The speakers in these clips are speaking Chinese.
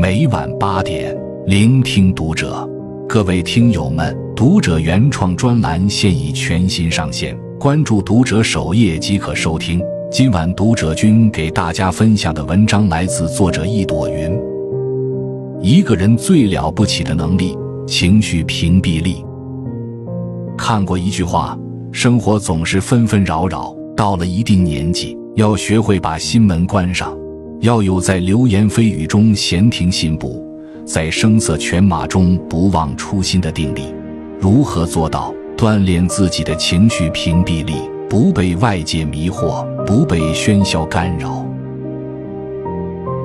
每晚八点，聆听读者。各位听友们，读者原创专栏现已全新上线，关注读者首页即可收听。今晚读者君给大家分享的文章来自作者一朵云。一个人最了不起的能力——情绪屏蔽力。看过一句话：生活总是纷纷扰扰，到了一定年纪，要学会把心门关上，要有在流言蜚语中闲庭信步，在声色犬马中不忘初心的定力。如何做到锻炼自己的情绪屏蔽力？不被外界迷惑，不被喧嚣干扰。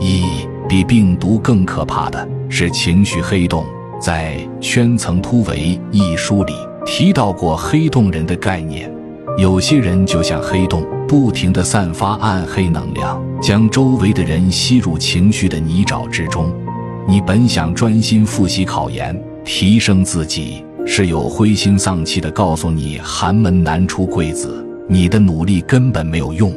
一比病毒更可怕的是情绪黑洞。在《圈层突围》一书里提到过黑洞人的概念。有些人就像黑洞，不停地散发暗黑能量，将周围的人吸入情绪的泥沼之中。你本想专心复习考研，提升自己，室友灰心丧气地告诉你寒门难出贵子。你的努力根本没有用，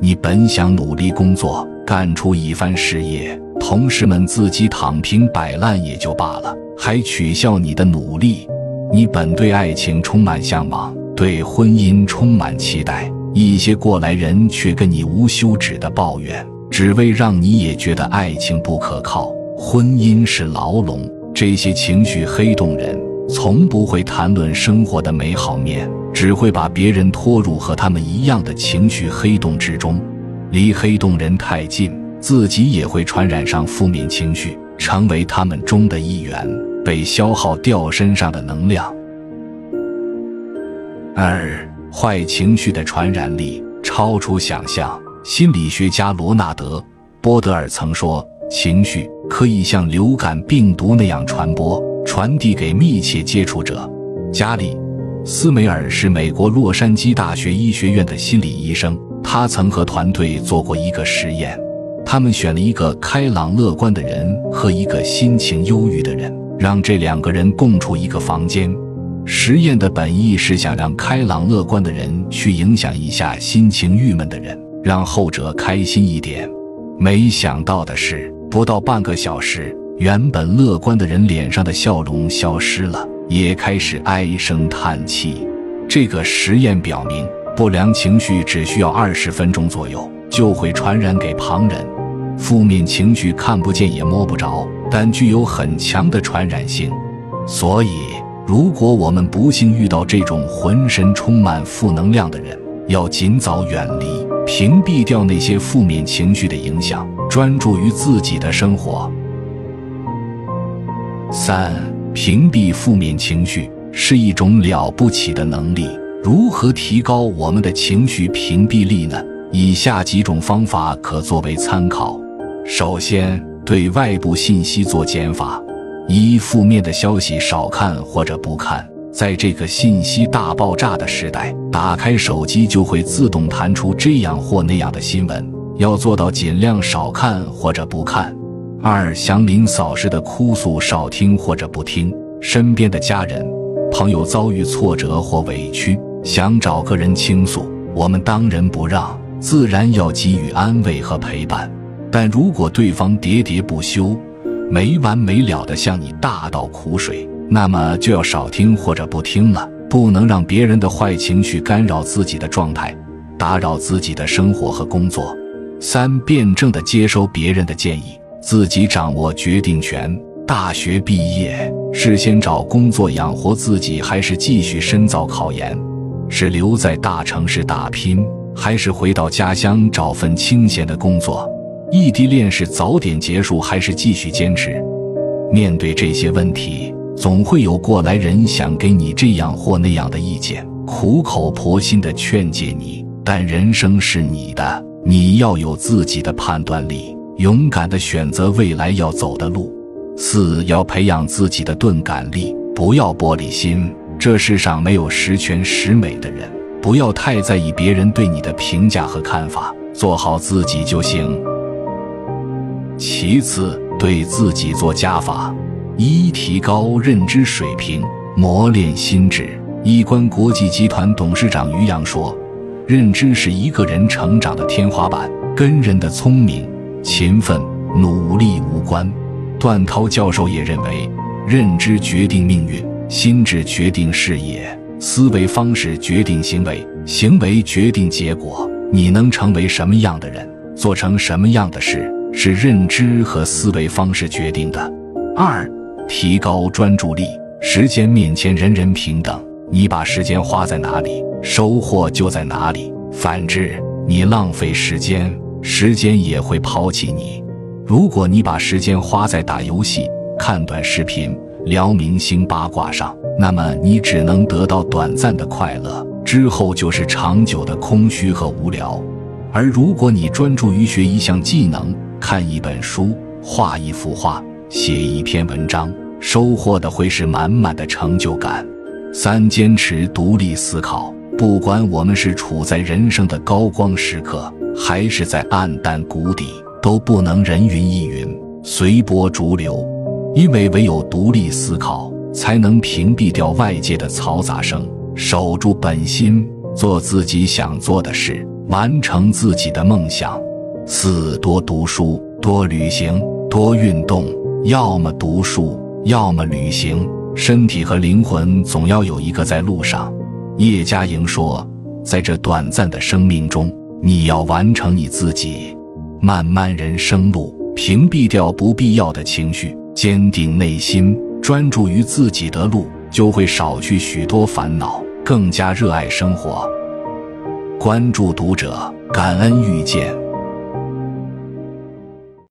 你本想努力工作，干出一番事业，同事们自己躺平摆烂也就罢了，还取笑你的努力。你本对爱情充满向往，对婚姻充满期待，一些过来人却跟你无休止的抱怨，只为让你也觉得爱情不可靠，婚姻是牢笼。这些情绪黑洞人。从不会谈论生活的美好面，只会把别人拖入和他们一样的情绪黑洞之中。离黑洞人太近，自己也会传染上负面情绪，成为他们中的一员，被消耗掉身上的能量。二，坏情绪的传染力超出想象。心理学家罗纳德·波德尔曾说：“情绪可以像流感病毒那样传播。”传递给密切接触者。加里·斯梅尔是美国洛杉矶大学医学院的心理医生，他曾和团队做过一个实验。他们选了一个开朗乐观的人和一个心情忧郁的人，让这两个人共处一个房间。实验的本意是想让开朗乐观的人去影响一下心情郁闷的人，让后者开心一点。没想到的是，不到半个小时。原本乐观的人脸上的笑容消失了，也开始唉声叹气。这个实验表明，不良情绪只需要二十分钟左右就会传染给旁人。负面情绪看不见也摸不着，但具有很强的传染性。所以，如果我们不幸遇到这种浑身充满负能量的人，要尽早远离，屏蔽掉那些负面情绪的影响，专注于自己的生活。三、屏蔽负面情绪是一种了不起的能力。如何提高我们的情绪屏蔽力呢？以下几种方法可作为参考。首先，对外部信息做减法：一、负面的消息少看或者不看。在这个信息大爆炸的时代，打开手机就会自动弹出这样或那样的新闻，要做到尽量少看或者不看。二祥林嫂似的哭诉少听或者不听，身边的家人、朋友遭遇挫折或委屈，想找个人倾诉，我们当仁不让，自然要给予安慰和陪伴。但如果对方喋喋不休、没完没了的向你大倒苦水，那么就要少听或者不听了，不能让别人的坏情绪干扰自己的状态，打扰自己的生活和工作。三辩证的接收别人的建议。自己掌握决定权。大学毕业是先找工作养活自己，还是继续深造考研？是留在大城市打拼，还是回到家乡找份清闲的工作？异地恋是早点结束，还是继续坚持？面对这些问题，总会有过来人想给你这样或那样的意见，苦口婆心的劝诫你。但人生是你的，你要有自己的判断力。勇敢的选择未来要走的路。四要培养自己的钝感力，不要玻璃心。这世上没有十全十美的人，不要太在意别人对你的评价和看法，做好自己就行。其次，对自己做加法：一、提高认知水平，磨练心智。易观国际集团董事长于洋说：“认知是一个人成长的天花板，跟人的聪明。”勤奋努力无关，段涛教授也认为，认知决定命运，心智决定视野，思维方式决定行为，行为决定结果。你能成为什么样的人，做成什么样的事，是认知和思维方式决定的。二，提高专注力。时间面前人人平等，你把时间花在哪里，收获就在哪里。反之，你浪费时间，时间也会抛弃你。如果你把时间花在打游戏、看短视频、聊明星八卦上，那么你只能得到短暂的快乐，之后就是长久的空虚和无聊。而如果你专注于学一项技能、看一本书、画一幅画、写一篇文章，收获的会是满满的成就感。三、坚持独立思考。不管我们是处在人生的高光时刻，还是在暗淡谷底，都不能人云亦云、随波逐流。因为唯有独立思考，才能屏蔽掉外界的嘈杂声，守住本心，做自己想做的事，完成自己的梦想。四、多读书，多旅行，多运动。要么读书。要么旅行，身体和灵魂总要有一个在路上。叶嘉莹说：“在这短暂的生命中，你要完成你自己。漫漫人生路，屏蔽掉不必要的情绪，坚定内心，专注于自己的路，就会少去许多烦恼，更加热爱生活。”关注读者，感恩遇见。